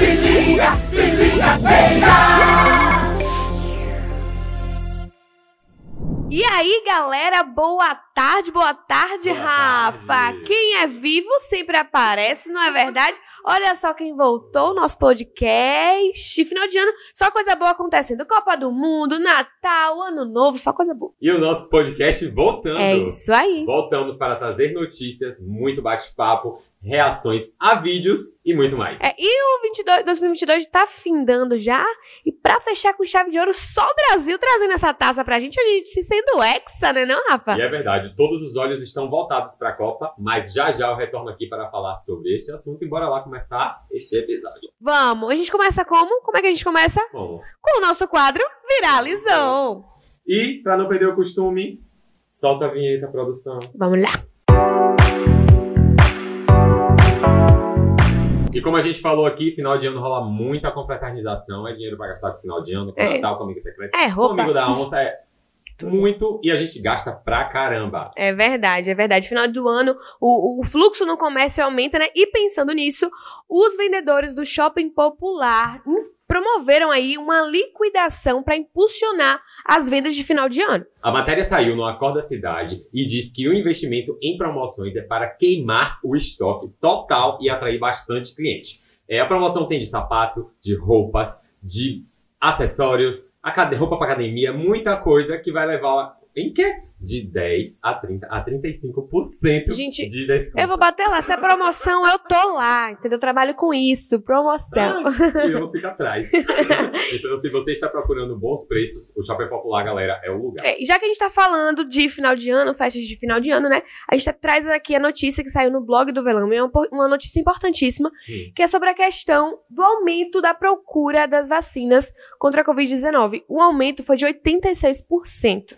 Se liga, se liga, beija! E aí, galera, boa tarde, boa tarde, Boa Rafa. tarde. Quem é vivo sempre aparece, não é verdade? Olha só quem voltou, nosso podcast. Final de ano, só coisa boa acontecendo. Copa do Mundo, Natal, Ano Novo, só coisa boa. E o nosso podcast voltando. É isso aí. Voltamos para trazer notícias, muito bate-papo, reações a vídeos e muito mais. É, e o 22, 2022 tá findando já. E pra fechar com chave de ouro, só o Brasil trazendo essa taça pra gente, a gente sendo hexa, né, não, Rafa? E é verdade, todos os olhos estão voltados para a Copa, mas já já eu retorno aqui para falar sobre este assunto e bora lá começar este episódio. Vamos, a gente começa como? Como é que a gente começa? Bom, Com o nosso quadro Viralizou. e para não perder o costume, solta a vinheta, produção. Vamos lá. E como a gente falou aqui, final de ano rola muita confraternização, é dinheiro para gastar com final de ano, com É. Natal, com amigo secreto. É, Com roupa. amigo da onça é muito e a gente gasta pra caramba. É verdade, é verdade. Final do ano, o, o fluxo no comércio aumenta, né? E pensando nisso, os vendedores do shopping popular promoveram aí uma liquidação para impulsionar as vendas de final de ano. A matéria saiu no Acorda Cidade e diz que o investimento em promoções é para queimar o estoque total e atrair bastante cliente. É, a promoção tem de sapato, de roupas, de acessórios, roupa para academia, muita coisa que vai levar em quê? De 10 a 30 a 35% Gente, de desconto. Eu vou bater lá. Se é promoção, eu tô lá, entendeu? Eu trabalho com isso, promoção. Ah, eu vou ficar atrás. então, se você está procurando bons preços, o Shopping Popular, galera, é o lugar. É, já que a gente tá falando de final de ano, festas de final de ano, né? A gente traz aqui a notícia que saiu no blog do Velame, é uma notícia importantíssima, Hum. que é sobre a questão do aumento da procura das vacinas contra a Covid-19. O aumento foi de 86%.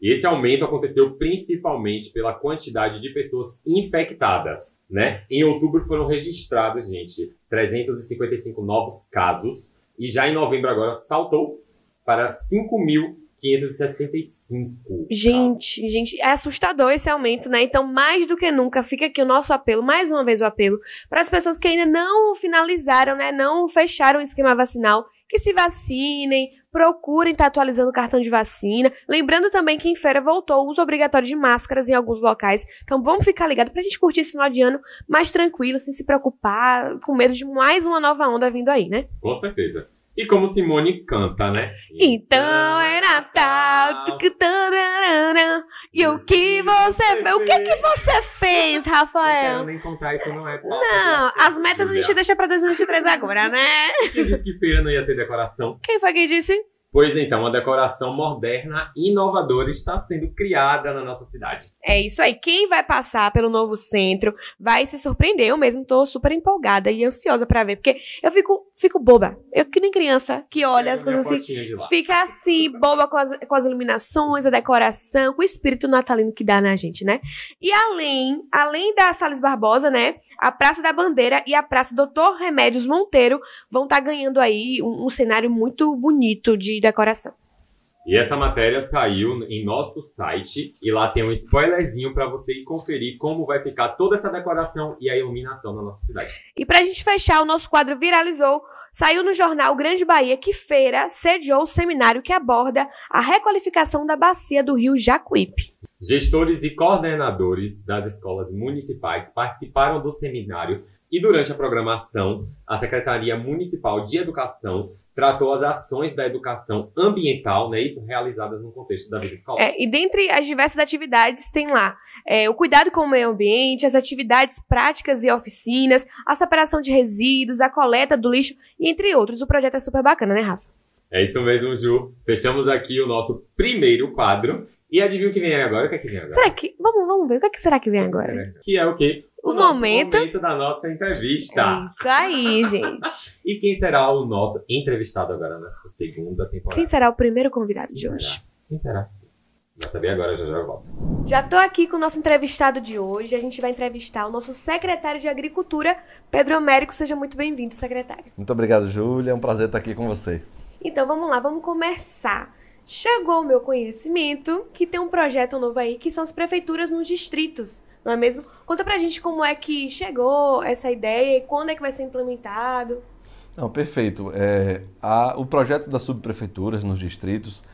E esse aumento aconteceu principalmente pela quantidade de pessoas infectadas, né? Em outubro foram registrados, gente, 355 novos casos e já em novembro agora saltou para 5.565. Gente, gente, é assustador esse aumento, né? Então, mais do que nunca, fica aqui o nosso apelo, mais uma vez o apelo, para as pessoas que ainda não finalizaram, né? Não fecharam o esquema vacinal, que se vacinem, procurem estar atualizando o cartão de vacina. Lembrando também que em feira voltou o uso obrigatório de máscaras em alguns locais. Então, vamos ficar ligados pra gente curtir esse final de ano mais tranquilo, sem se preocupar, com medo de mais uma nova onda vindo aí, né? Com certeza. E como Simone canta, né? Então é Natal. tucutararara. E o que você fez? O que que você fez, Não quero Rafael? nem contar, isso não é de Não, as metas a gente deixa pra 2023 agora, né? Quem disse que feira não ia ter decoração? Quem foi que disse? Pois então, uma decoração moderna e inovadora está sendo criada na nossa cidade. É isso aí. Quem vai passar pelo novo centro vai se surpreender. Eu mesmo tô super empolgada e ansiosa pra ver, porque eu fico, fico boba. Eu que nem criança que olha as coisas assim. Fica assim, boba com as, com as iluminações, a decoração, com o espírito natalino que dá na gente, né? E além, além da Salles Barbosa, né? A Praça da Bandeira e a Praça Doutor Remédios Monteiro vão estar ganhando aí um, um cenário muito bonito de decoração. E essa matéria saiu em nosso site e lá tem um spoilerzinho para você ir conferir como vai ficar toda essa decoração e a iluminação na nossa cidade. E pra gente fechar, o nosso quadro viralizou. Saiu no jornal Grande Bahia que Feira sediou o seminário que aborda a requalificação da bacia do rio Jacuípe. Gestores e coordenadores das escolas municipais participaram do seminário e durante a programação, a Secretaria Municipal de Educação tratou as ações da educação ambiental, né, isso realizadas no contexto da vida escolar. É, e dentre as diversas atividades tem lá é, o cuidado com o meio ambiente, as atividades práticas e oficinas, a separação de resíduos, a coleta do lixo, e entre outros. O projeto é super bacana, né, Rafa? É isso mesmo, Ju. Fechamos aqui o nosso primeiro quadro. E adivinha o que vem agora? O que é que vem agora? Será que. Vamos, vamos ver. O que, é que será que vem agora? Que é o quê? O nosso momento- da nossa entrevista. É isso aí, gente. E quem será o nosso entrevistado agora nessa segunda temporada? Quem será o primeiro convidado de Quem hoje? será? Quem será? Vai saber agora, já já volto. Já tô aqui com o nosso entrevistado de hoje. A gente vai entrevistar o nosso secretário de Agricultura, Pedro Américo. Seja muito bem-vindo, secretário. Muito obrigado, Júlia. É um prazer estar aqui com você. Então vamos lá, vamos começar. Chegou ao meu conhecimento que tem um projeto novo aí, que são as prefeituras nos distritos, não é mesmo? Conta pra gente como é que chegou essa ideia e quando é que vai ser implementado. Não, perfeito. É, a, o projeto das subprefeituras nos distritos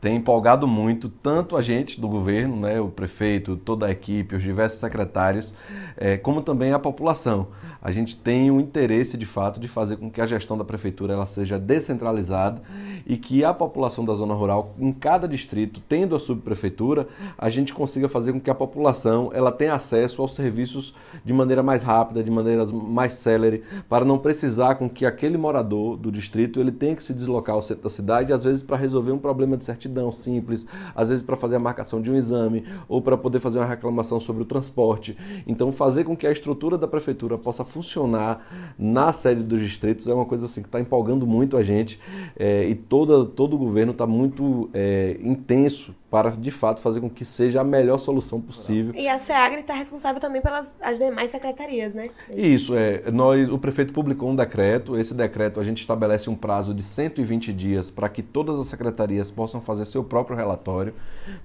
tem empolgado muito tanto a gente do governo, né, o prefeito, toda a equipe, os diversos secretários, é, como também a população. A gente tem o interesse, de fato, de fazer com que a gestão da prefeitura ela seja descentralizada e que a população da zona rural, em cada distrito, tendo a subprefeitura, a gente consiga fazer com que a população ela tenha acesso aos serviços de maneira mais rápida, de maneira mais célere, para não precisar com que aquele morador do distrito ele tenha que se deslocar ao centro da cidade, às vezes para resolver um problema de certidão simples, às vezes para fazer a marcação de um exame ou para poder fazer uma reclamação sobre o transporte. Então, fazer com que a estrutura da prefeitura possa funcionar na sede dos distritos é uma coisa assim que está empolgando muito a gente é, e toda, todo o governo está muito é, intenso para de fato fazer com que seja a melhor solução possível. E a SEAGRE está responsável também pelas as demais secretarias, né? Isso, é. Nós, o prefeito publicou um decreto, esse decreto a gente estabelece um prazo de 120 dias para que todas as secretarias possam fazer seu próprio relatório,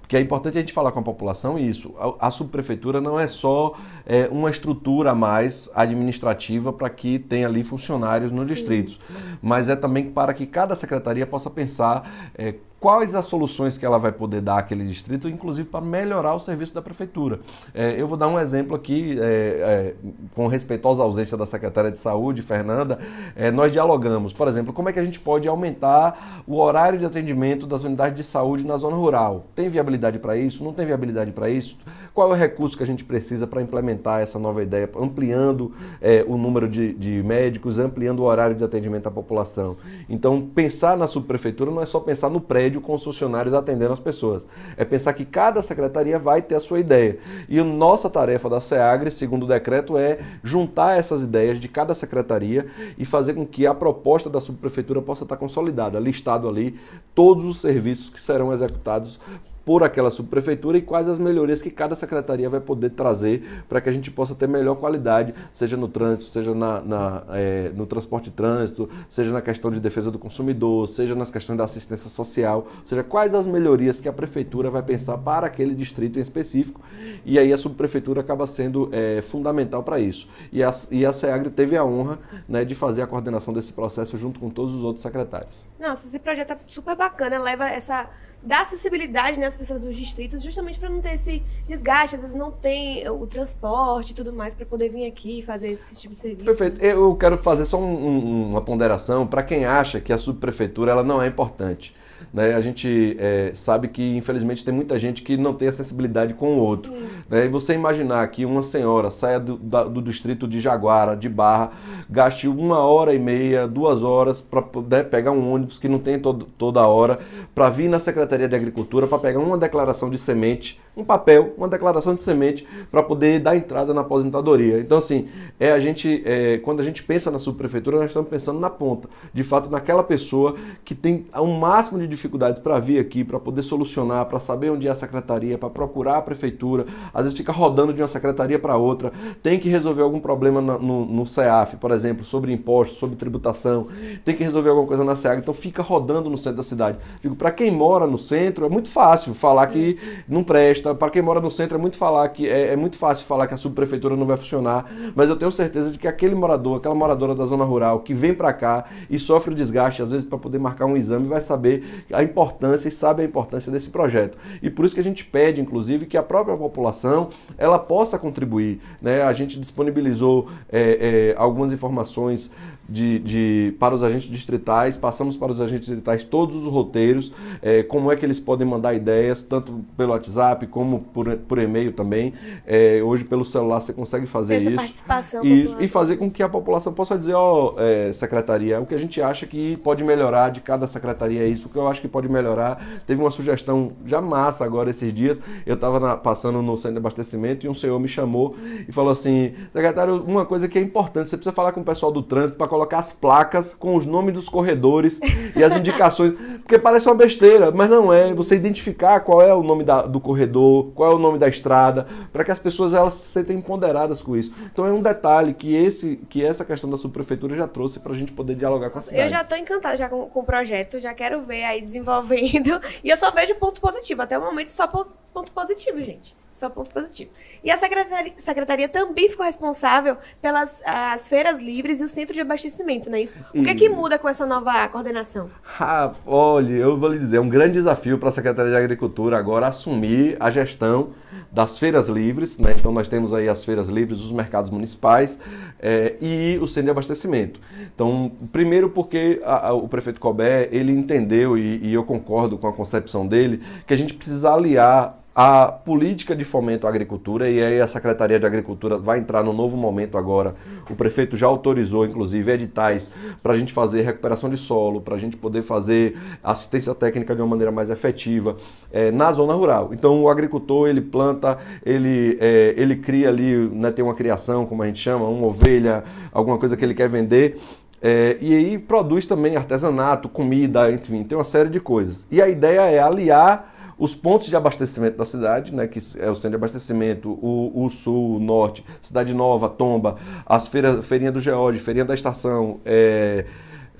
porque é importante a gente falar com a população isso. A, a subprefeitura não é só é, uma estrutura a mais administrativa para que tenha ali funcionários nos Sim. distritos, mas é também para que cada secretaria possa pensar é, quais as soluções que ela vai poder dar àquele distrito, inclusive para melhorar o serviço da prefeitura. É, eu vou dar um exemplo aqui, é, é, com respeito às ausências da secretária de saúde, Fernanda, é, nós dialogamos, por exemplo, como é que a gente pode aumentar o horário de atendimento das unidades de saúde na zona rural? Tem viabilidade para isso? Não tem viabilidade para isso? Qual é o recurso que a gente precisa para implementar essa nova ideia, ampliando é, o número de, de médicos, ampliando o horário de atendimento à população? Então, pensar na subprefeitura não é só pensar no prédio prédio com os funcionários atendendo as pessoas. É pensar que cada secretaria vai ter a sua ideia. E a nossa tarefa da SEAGRE, segundo o decreto, é juntar essas ideias de cada secretaria e fazer com que a proposta da subprefeitura possa estar consolidada, listado ali todos os serviços que serão executados por aquela subprefeitura e quais as melhorias que cada secretaria vai poder trazer para que a gente possa ter melhor qualidade, seja no trânsito, seja na, na é, no transporte de trânsito, seja na questão de defesa do consumidor, seja nas questões da assistência social, seja quais as melhorias que a prefeitura vai pensar para aquele distrito em específico e aí a subprefeitura acaba sendo é, fundamental para isso. E a, e a SEAGRE teve a honra né, de fazer a coordenação desse processo junto com todos os outros secretários. Nossa, esse projeto é super bacana, leva essa dar acessibilidade né, às pessoas dos distritos, justamente para não ter esse desgaste, às vezes não tem o transporte e tudo mais para poder vir aqui e fazer esse tipo de serviço. Perfeito. Eu quero fazer só um, um, uma ponderação para quem acha que a subprefeitura ela não é importante. Né? A gente é, sabe que, infelizmente, tem muita gente que não tem acessibilidade com o outro. Né? E você imaginar que uma senhora saia do, da, do distrito de Jaguara, de Barra, gaste uma hora e meia, duas horas para poder pegar um ônibus que não tem todo, toda hora, para vir na Secretaria de Agricultura para pegar uma declaração de semente um papel, uma declaração de semente para poder dar entrada na aposentadoria. Então, assim, é a gente, é, quando a gente pensa na subprefeitura, nós estamos pensando na ponta, de fato, naquela pessoa que tem um máximo de dificuldades para vir aqui, para poder solucionar, para saber onde é a secretaria, para procurar a prefeitura, às vezes fica rodando de uma secretaria para outra, tem que resolver algum problema no, no, no CEAF, por exemplo, sobre impostos, sobre tributação, tem que resolver alguma coisa na SEAG, então fica rodando no centro da cidade. Digo, para quem mora no centro, é muito fácil falar que não presta para quem mora no centro é muito falar que é, é, muito fácil falar que a subprefeitura não vai funcionar, mas eu tenho certeza de que aquele morador, aquela moradora da zona rural que vem para cá e sofre o desgaste às vezes para poder marcar um exame vai saber a importância e sabe a importância desse projeto. E por isso que a gente pede, inclusive, que a própria população ela possa contribuir. Né? A gente disponibilizou é, é, algumas informações de, de, para os agentes distritais, passamos para os agentes distritais todos os roteiros, é, como é que eles podem mandar ideias, tanto pelo WhatsApp como por, por e-mail também. É, hoje pelo celular você consegue fazer Essa isso. Participação e, e fazer com que a população possa dizer, ó, oh, é, secretaria, o que a gente acha que pode melhorar de cada secretaria é isso, o que eu acho que pode melhorar. Teve uma sugestão já massa agora esses dias, eu estava passando no centro de abastecimento e um senhor me chamou e falou assim, secretário, uma coisa que é importante, você precisa falar com o pessoal do trânsito para colocar as placas com os nomes dos corredores e as indicações, porque parece uma besteira, mas não é. Você identificar qual é o nome da, do corredor, qual é o nome da estrada, para que as pessoas elas se sentem empoderadas com isso. Então é um detalhe que esse que essa questão da subprefeitura já trouxe para a gente poder dialogar com a cidade. Eu já estou encantada já com, com, o projeto, já quero ver aí desenvolvendo e eu só vejo ponto positivo. Até o momento só ponto positivo, gente. Só ponto positivo. E a secretaria, secretaria também ficou responsável pelas as feiras livres e o centro de abastecimento, não é isso? O que, é que muda com essa nova coordenação? Ah, olha, eu vou lhe dizer, é um grande desafio para a Secretaria de Agricultura agora assumir a gestão das feiras livres, né? Então nós temos aí as feiras livres, os mercados municipais é, e o centro de abastecimento. Então, primeiro porque a, a, o prefeito Cobé, ele entendeu, e, e eu concordo com a concepção dele, que a gente precisa aliar a política de fomento à agricultura, e aí a Secretaria de Agricultura vai entrar no novo momento agora. O prefeito já autorizou, inclusive, editais para a gente fazer recuperação de solo, para a gente poder fazer assistência técnica de uma maneira mais efetiva é, na zona rural. Então, o agricultor, ele planta, ele, é, ele cria ali, né, tem uma criação, como a gente chama, uma ovelha, alguma coisa que ele quer vender, é, e aí produz também artesanato, comida, enfim, tem uma série de coisas. E a ideia é aliar os pontos de abastecimento da cidade, né, que é o centro de abastecimento, o, o sul, o norte, Cidade Nova, Tomba, as feiras, feirinha do Geórgia, feirinha da estação, é,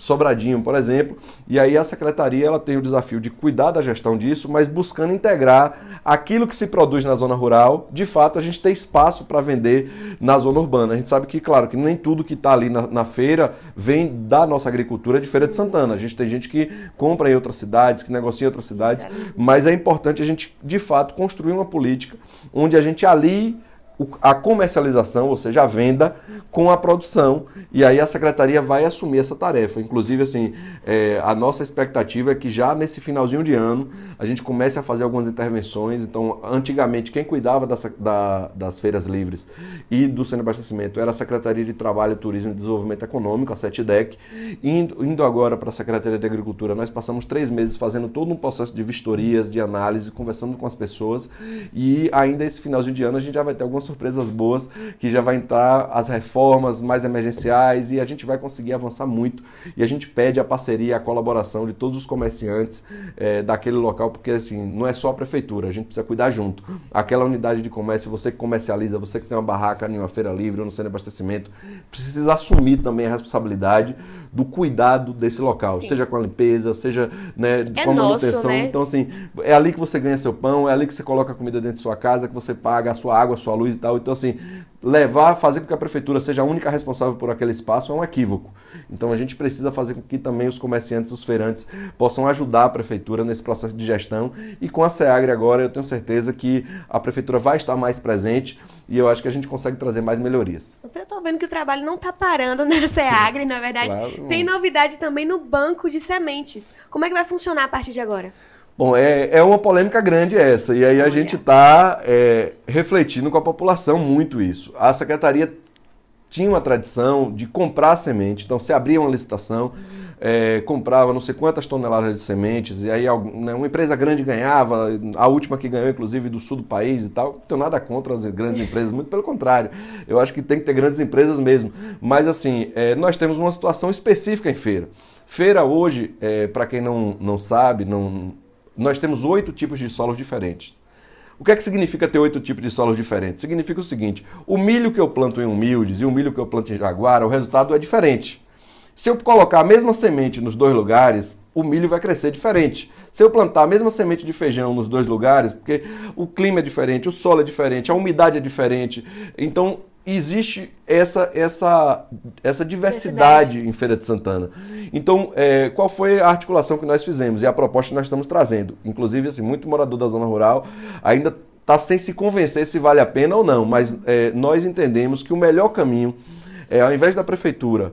Sobradinho, por exemplo. E aí a secretaria ela tem o desafio de cuidar da gestão disso, mas buscando integrar aquilo que se produz na zona rural, de fato a gente tem espaço para vender na zona urbana. A gente sabe que, claro, que nem tudo que está ali na, na, feira vem da nossa agricultura de Feira de Santana. A gente tem gente que compra em outras cidades, que negocia em outras cidades, mas é importante a gente, de fato, construir uma política onde a gente alie a comercialização, ou seja, a venda, com a produção. E aí a secretaria vai assumir essa tarefa. Inclusive, assim, é, a nossa expectativa é que já nesse finalzinho de ano a gente comece a fazer algumas intervenções. Então, antigamente, quem cuidava das, da, das feiras livres e do centro de abastecimento era a Secretaria de Trabalho, Turismo e Desenvolvimento Econômico, a SETDEC. Indo, indo agora para a Secretaria de Agricultura, nós passamos três meses fazendo todo um processo de vistorias, de análise, conversando com as pessoas. E ainda esse finalzinho de ano a gente já vai ter algumas surpresas boas, que já vai entrar as reformas mais emergenciais e a gente vai conseguir avançar muito. E a gente pede a parceria, a colaboração de todos os comerciantes é, daquele local, porque assim, não é só a prefeitura, a gente precisa cuidar junto. Aquela unidade de comércio, você que comercializa, você que tem uma barraca em uma feira livre ou no centro de abastecimento, precisa assumir também a responsabilidade do cuidado desse local, Sim. seja com a limpeza, seja né, é com a manutenção. Nosso, né? Então, assim, é ali que você ganha seu pão, é ali que você coloca a comida dentro de sua casa, que você paga a sua água, a sua luz e tal. Então, assim, levar, fazer com que a prefeitura seja a única responsável por aquele espaço é um equívoco. Então, a gente precisa fazer com que também os comerciantes, os feirantes, possam ajudar a prefeitura nesse processo de gestão. E com a SEAGRE agora, eu tenho certeza que a prefeitura vai estar mais presente e eu acho que a gente consegue trazer mais melhorias. Eu estou vendo que o trabalho não está parando na SEAGRE, na verdade. Claro. Tem novidade também no banco de sementes. Como é que vai funcionar a partir de agora? Bom, é, é uma polêmica grande essa, e aí a gente está é, refletindo com a população muito isso. A secretaria tinha uma tradição de comprar semente, então se abria uma licitação, é, comprava não sei quantas toneladas de sementes, e aí né, uma empresa grande ganhava, a última que ganhou, inclusive, do sul do país e tal. Não tenho nada contra as grandes empresas, muito pelo contrário. Eu acho que tem que ter grandes empresas mesmo. Mas, assim, é, nós temos uma situação específica em feira. Feira hoje, é, para quem não, não sabe, não, nós temos oito tipos de solos diferentes. O que é que significa ter oito tipos de solos diferentes? Significa o seguinte: o milho que eu planto em humildes e o milho que eu planto em jaguara, o resultado é diferente. Se eu colocar a mesma semente nos dois lugares, o milho vai crescer diferente. Se eu plantar a mesma semente de feijão nos dois lugares, porque o clima é diferente, o solo é diferente, a umidade é diferente, então existe essa, essa, essa diversidade em Feira de Santana. Então, é, qual foi a articulação que nós fizemos e a proposta que nós estamos trazendo? Inclusive, assim, muito morador da zona rural ainda está sem se convencer se vale a pena ou não, mas é, nós entendemos que o melhor caminho é, ao invés da prefeitura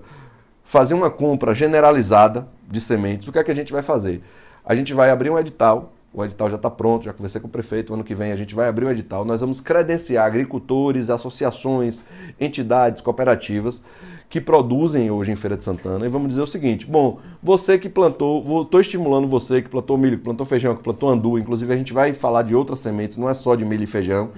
fazer uma compra generalizada de sementes, o que é que a gente vai fazer? A gente vai abrir um edital o edital já está pronto, já conversei com o prefeito. Ano que vem a gente vai abrir o edital. Nós vamos credenciar agricultores, associações, entidades, cooperativas que produzem hoje em Feira de Santana e vamos dizer o seguinte: bom, você que plantou, estou estimulando você que plantou milho, que plantou feijão, que plantou andu, inclusive a gente vai falar de outras sementes, não é só de milho e feijão.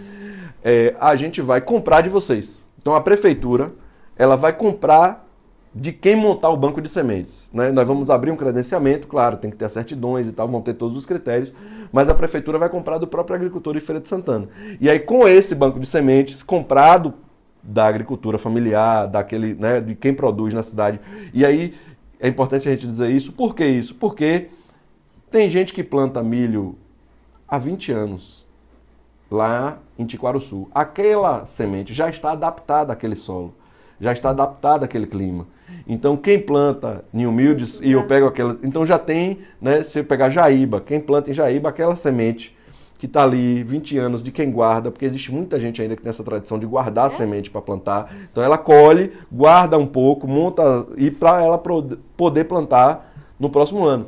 É, a gente vai comprar de vocês. Então a prefeitura ela vai comprar de quem montar o banco de sementes. Né? Nós vamos abrir um credenciamento, claro, tem que ter as certidões e tal, vão ter todos os critérios, mas a prefeitura vai comprar do próprio agricultor de Feira de Santana. E aí, com esse banco de sementes comprado da agricultura familiar, daquele, né, de quem produz na cidade. E aí é importante a gente dizer isso. Por que isso? Porque tem gente que planta milho há 20 anos lá em Tiquaruçu. Aquela semente já está adaptada àquele solo, já está adaptada àquele clima. Então, quem planta em humildes, e eu pego aquela. Então, já tem, né? Se eu pegar Jaíba, quem planta em Jaíba, aquela semente que está ali 20 anos de quem guarda, porque existe muita gente ainda que tem essa tradição de guardar a semente para plantar. Então, ela colhe, guarda um pouco, monta e para ela poder plantar no próximo ano.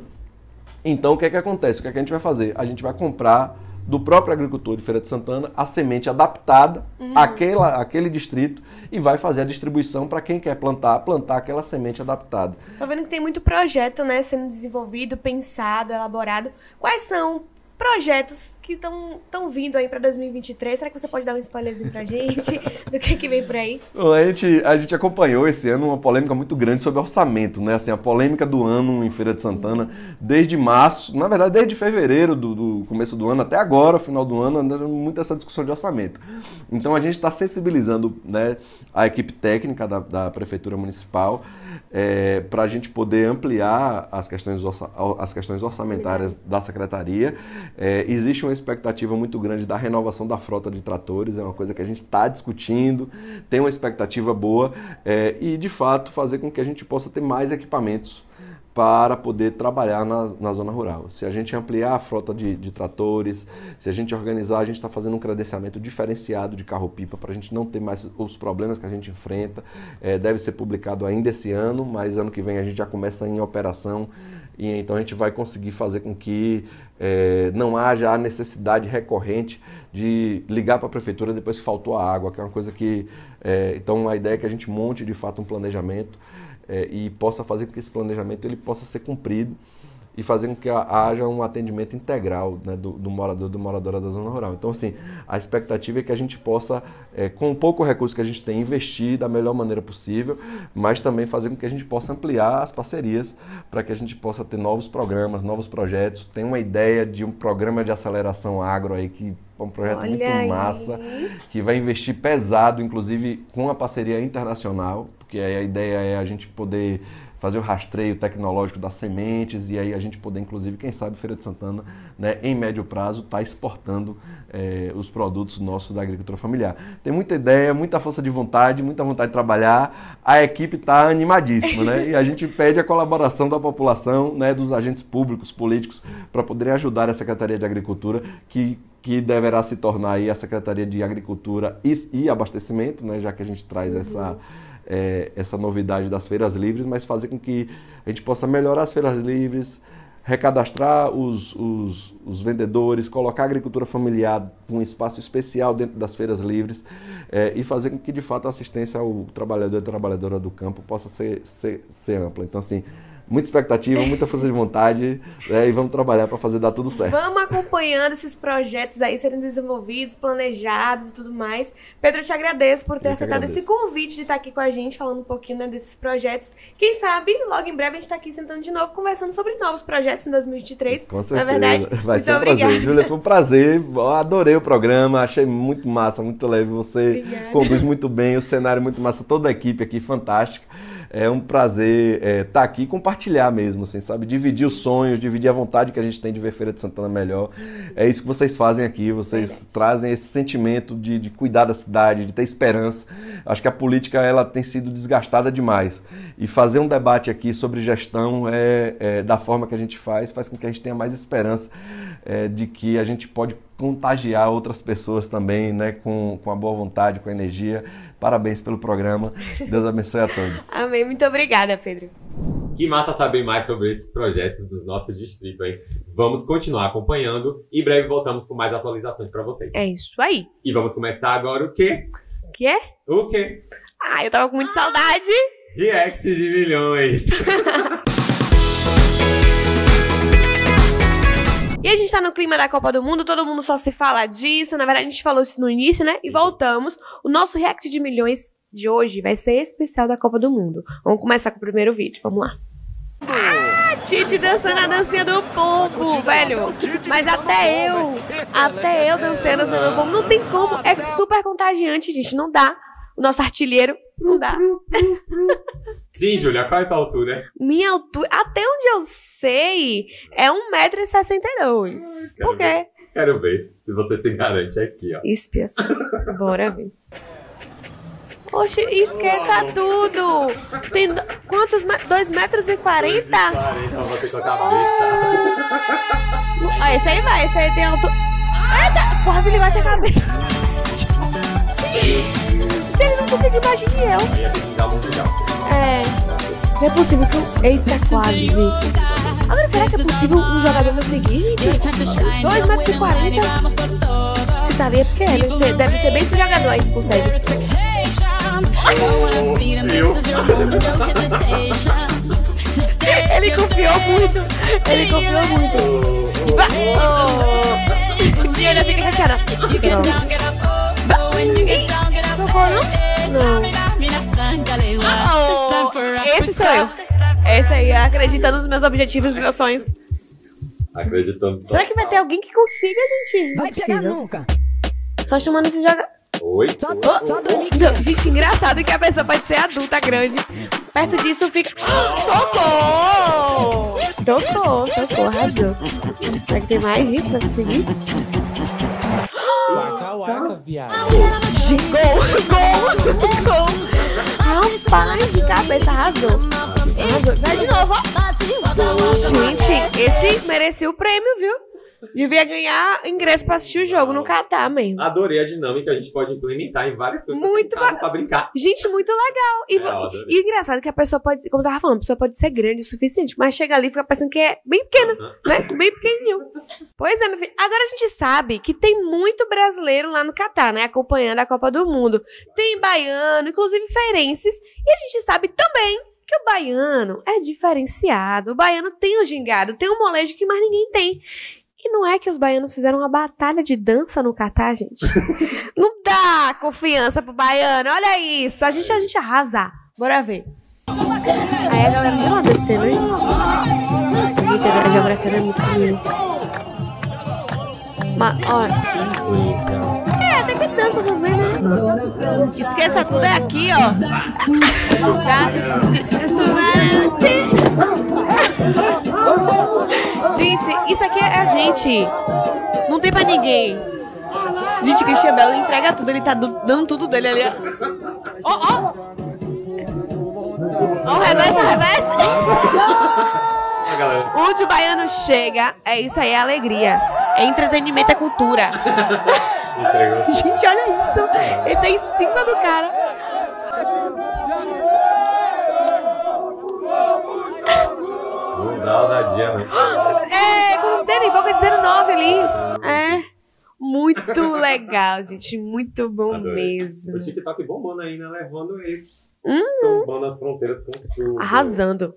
Então, o que é que acontece? O que é que a gente vai fazer? A gente vai comprar do próprio agricultor de Feira de Santana a semente adaptada uhum. àquela, àquele distrito e vai fazer a distribuição para quem quer plantar, plantar aquela semente adaptada. Tô vendo que tem muito projeto, né, sendo desenvolvido, pensado, elaborado. Quais são projetos que estão vindo aí para 2023. Será que você pode dar um spoilerzinho pra gente do que, que vem por aí? a, gente, a gente acompanhou esse ano uma polêmica muito grande sobre orçamento, né? Assim, a polêmica do ano em Feira de Santana, desde março, na verdade, desde fevereiro do, do começo do ano até agora, final do ano, muito essa discussão de orçamento. Então a gente está sensibilizando né, a equipe técnica da, da Prefeitura Municipal é, para a gente poder ampliar as questões, as questões orçamentárias da Secretaria. É, existe uma expectativa muito grande da renovação da frota de tratores, é uma coisa que a gente está discutindo, tem uma expectativa boa é, e, de fato, fazer com que a gente possa ter mais equipamentos para poder trabalhar na, na zona rural. Se a gente ampliar a frota de, de tratores, se a gente organizar, a gente está fazendo um credenciamento diferenciado de carro-pipa para a gente não ter mais os problemas que a gente enfrenta. É, deve ser publicado ainda esse ano, mas ano que vem a gente já começa em operação e então a gente vai conseguir fazer com que é, não haja a necessidade recorrente de ligar para a prefeitura depois que faltou a água, que é uma coisa que. É, então a ideia é que a gente monte de fato um planejamento é, e possa fazer com que esse planejamento ele possa ser cumprido e fazer com que haja um atendimento integral né, do, do, morador do moradora da zona rural. Então, assim, a expectativa é que a gente possa, é, com o pouco recurso que a gente tem, investir da melhor maneira possível, mas também fazer com que a gente possa ampliar as parcerias para que a gente possa ter novos programas, novos projetos. Tem uma ideia de um programa de aceleração agro aí que é um projeto Olha muito aí. massa, que vai investir pesado, inclusive com a parceria internacional, porque aí a ideia é a gente poder fazer o rastreio tecnológico das sementes e aí a gente poder, inclusive, quem sabe, Feira de Santana, né, em médio prazo, está exportando é, os produtos nossos da agricultura familiar. Tem muita ideia, muita força de vontade, muita vontade de trabalhar, a equipe está animadíssima, né? E a gente pede a colaboração da população, né, dos agentes públicos, políticos, para poderem ajudar a Secretaria de Agricultura, que que deverá se tornar aí a Secretaria de Agricultura e, e Abastecimento, né, já que a gente traz uhum. essa é, essa novidade das feiras livres, mas fazer com que a gente possa melhorar as feiras livres, recadastrar os, os, os vendedores, colocar a agricultura familiar um espaço especial dentro das feiras livres é, e fazer com que de fato a assistência ao trabalhador e trabalhadora do campo possa ser, ser, ser ampla. Então, assim, muita expectativa, muita força de vontade né, e vamos trabalhar para fazer dar tudo certo. Vamos acompanhando esses projetos aí serem desenvolvidos, planejados e tudo mais. Pedro, eu te agradeço por ter aceitado esse convite de estar aqui com a gente, falando um pouquinho né, desses projetos. Quem sabe, logo em breve a gente está aqui sentando de novo, conversando sobre novos projetos em 2023. Com certeza. Na é verdade, vai ser um obrigada. prazer. Júlia, foi um prazer. Eu adorei o programa, achei muito massa, muito leve. Você obrigada. conduz muito bem, o cenário muito massa, toda a equipe aqui fantástica é um prazer estar é, tá aqui e compartilhar mesmo, assim, sabe? Dividir os sonhos, dividir a vontade que a gente tem de ver Feira de Santana melhor. É isso que vocês fazem aqui, vocês é. trazem esse sentimento de, de, cuidar da cidade, de ter esperança. Acho que a política ela tem sido desgastada demais. E fazer um debate aqui sobre gestão é, é da forma que a gente faz, faz com que a gente tenha mais esperança é, de que a gente pode contagiar outras pessoas também, né, com, com a boa vontade, com a energia. Parabéns pelo programa. Deus abençoe a todos. Amém. Muito obrigada, Pedro. Que massa saber mais sobre esses projetos dos nossos distritos, hein? Vamos continuar acompanhando e em breve voltamos com mais atualizações para vocês. É isso aí. E vamos começar agora o quê? O quê? O quê? Ah, eu tava com muita saudade. React de milhões. E a gente tá no clima da Copa do Mundo, todo mundo só se fala disso. Na verdade, a gente falou isso no início, né? E voltamos. O nosso react de milhões de hoje vai ser especial da Copa do Mundo. Vamos começar com o primeiro vídeo. Vamos lá. Ah, Tite dançando a dancinha do pombo, velho. Mas até eu, até eu dançando a dancinha do pombo, não tem como. É super contagiante, gente. Não dá. O nosso artilheiro, não dá. Sim, Júlia, qual é a tua altura? Minha altura, até onde eu sei, é 1,62m. Por quê? Quero ver se você se garante aqui, ó. Expiação. Bora ver. Oxe, esqueça tudo! Tem do- quantos metros? 2 metros e 40? 40, você com a cabeça. Ó, esse aí vai, esse aí tem altura. Eita! Quase ele bate a cabeça. Se ele não conseguir mais que eu. Um mundial. É. Não é possível que eu. Eita, quase. Agora, será que é possível um jogador conseguir, gente? 2 metros e 40? Se tá ali é porque é, deve ser, deve ser bem esse jogador aí que consegue. Ele confiou muito. Ele confiou muito. Oh. E ainda fica chateada. Tocou, não? Oh, esse sou eu. Esse aí, acreditando nos meus objetivos e meus sonhos. Acreditando. Será que vai ter alguém que consiga, gente? Não Vai é pegar nunca. Só chamando esse jogador. Oi? Só, Oi? só Oi? 2015. Não, gente, engraçado que a pessoa pode ser adulta, grande. Perto disso fica. Tocou! Tocou, tocou, arrasou. Será que tem mais gente pra conseguir? Waka, viado. Gol! Gol! Gol! Rapaz, de cabeça, arrasou. Arrasou. Vai de novo, ó. Gente, esse merecia o prêmio, viu? Devia ganhar ingresso pra assistir o jogo no Catar mesmo. Adorei a dinâmica, a gente pode implementar em várias coisas Muito em casa pra brincar. Gente, muito legal. E, É, e o engraçado é que a pessoa pode, como eu tava falando, a pessoa pode ser grande o suficiente, mas chega ali e fica parecendo que é bem pequena, né? Bem pequenininho. Pois é, meu filho. Agora a gente sabe que tem muito brasileiro lá no Catar, né? Acompanhando a Copa do Mundo. Tem baiano, inclusive feirenses. E a gente sabe também que o baiano é diferenciado. O baiano tem o gingado, tem um molejo que mais ninguém tem. E não é que os baianos fizeram uma batalha de dança no Catar, gente? não dá confiança pro baiano. Olha isso. A gente, a gente arrasa. Bora ver. Aí a galera de lá descendo, hein? A geografia não é muito ruim. Mas, ó. É, até que dança também, né? Esqueça tudo, é aqui, ó. Tá? Gente, isso aqui é a gente. Não tem pra ninguém. Gente, Christian Bell ele entrega tudo, ele tá do- dando tudo dele ali. ó. Ó, ó. O reverso, o galera. Onde o baiano chega, é isso aí, é alegria. É entretenimento, é cultura. Entregou. Gente, olha isso. Ele tá em cima do cara. Ousadia, né? É, como dele, boca 19 ali. É. Muito legal, gente. Muito bom Adorei. mesmo. O TikTok bombando ainda, levando ele. Hum. Tombando as fronteiras com tudo. Arrasando.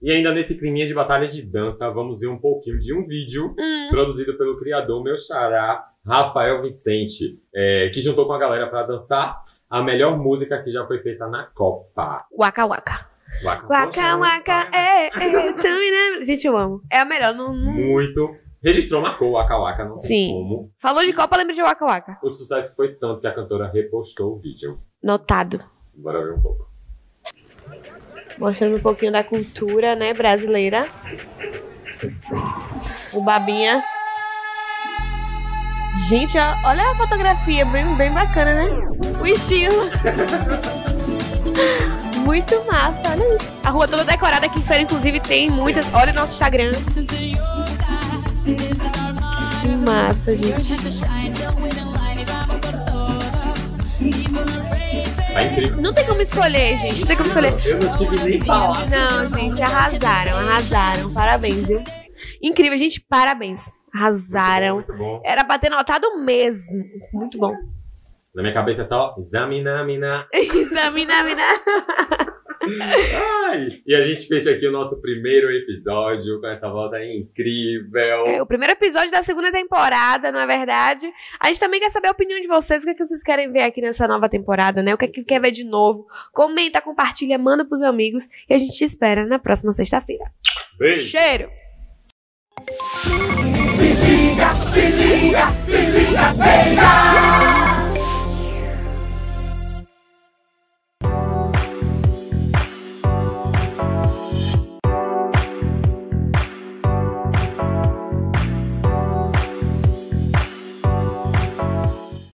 E ainda nesse climinha de batalha de dança, vamos ver um pouquinho de um vídeo Hum. produzido pelo criador, meu xará, Rafael Vicente, é, que juntou com a galera pra dançar a melhor música que já foi feita na Copa. Waka waka. Waka, Waka é, é. Gente, eu amo. É a melhor. Não, não- Muito. Registrou, marcou o Waka Waka, não Sim. tem como. Falou de Copa, lembra de Waka waka. O sucesso foi tanto que a cantora repostou o vídeo. Notado. Bora ver um pouco. Mostrando um pouquinho da cultura, né, brasileira. O Babinha. Gente, olha a fotografia, bem, bem bacana, né? O estilo. Muito massa, olha isso. A rua toda decorada aqui em Feira, inclusive, tem muitas. Olha o nosso Instagram. Que massa, gente. Tá incrível. Não tem como escolher, gente. Não tem como escolher. Eu não tive nem falar. Não, gente, arrasaram, arrasaram. Parabéns, viu? Incrível, gente, parabéns. Arrasaram. Muito bom. Era pra ter notado mesmo. Muito bom. Na minha cabeça é só examina, mina. Examina, mina. Ai, e a gente fecha aqui o nosso primeiro episódio com essa volta incrível. É o primeiro episódio da segunda temporada, não é verdade? A gente também quer saber a opinião de vocês, o que, é que vocês querem ver aqui nessa nova temporada, né? O que é que quer ver de novo? Comenta, compartilha, manda pros amigos e a gente te espera na próxima sexta-feira. Beijo. Cheiro! Se liga, se liga, se liga, beija!